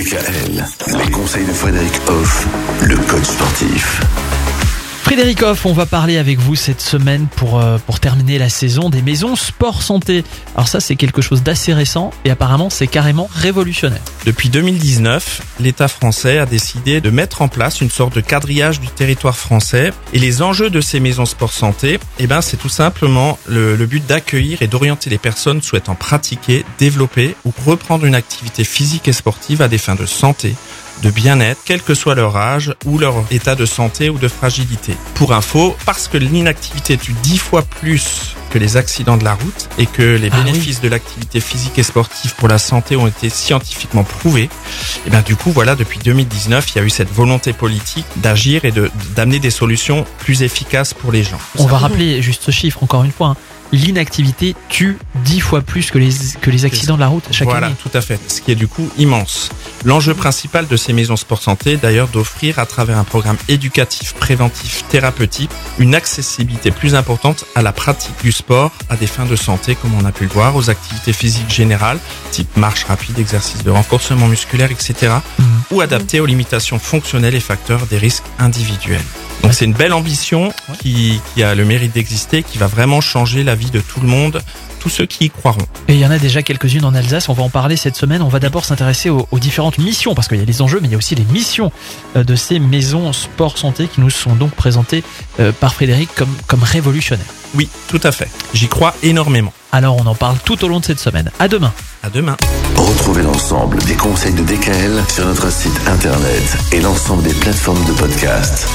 Les conseils de Frédéric Hoff, le coach sportif. Frédéric Hoff, on va parler avec vous cette semaine pour, euh, pour terminer la saison des maisons sport santé. Alors ça c'est quelque chose d'assez récent et apparemment c'est carrément révolutionnaire. Depuis 2019, l'État français a décidé de mettre en place une sorte de quadrillage du territoire français et les enjeux de ces maisons sport santé, eh ben c'est tout simplement le, le but d'accueillir et d'orienter les personnes souhaitant pratiquer, développer ou reprendre une activité physique et sportive à des fins de santé, de bien-être, quel que soit leur âge ou leur état de santé ou de fragilité. Pour info, parce que l'inactivité tue dix fois plus que les accidents de la route et que les Ah bénéfices de l'activité physique et sportive pour la santé ont été scientifiquement prouvés, et bien du coup voilà depuis 2019 il y a eu cette volonté politique d'agir et de d'amener des solutions plus efficaces pour les gens. On va rappeler juste ce chiffre encore une fois. hein. L'inactivité tue dix fois plus que les, que les accidents de la route chaque voilà, année. tout à fait. Ce qui est du coup immense. L'enjeu principal de ces maisons sport santé, d'ailleurs, d'offrir à travers un programme éducatif, préventif, thérapeutique, une accessibilité plus importante à la pratique du sport à des fins de santé, comme on a pu le voir, aux activités physiques générales, type marche rapide, exercice de renforcement musculaire, etc.. ou adaptées aux limitations fonctionnelles et facteurs des risques individuels. Donc c'est une belle ambition qui, qui a le mérite d'exister, qui va vraiment changer la vie de tout le monde, tous ceux qui y croiront. Et il y en a déjà quelques-unes en Alsace, on va en parler cette semaine. On va d'abord s'intéresser aux, aux différentes missions, parce qu'il y a les enjeux, mais il y a aussi les missions euh, de ces maisons sport santé qui nous sont donc présentées euh, par Frédéric comme, comme révolutionnaires. Oui, tout à fait. J'y crois énormément. Alors on en parle tout au long de cette semaine. À demain À demain. Retrouvez l'ensemble des conseils de DKL sur notre site internet et l'ensemble des plateformes de podcast.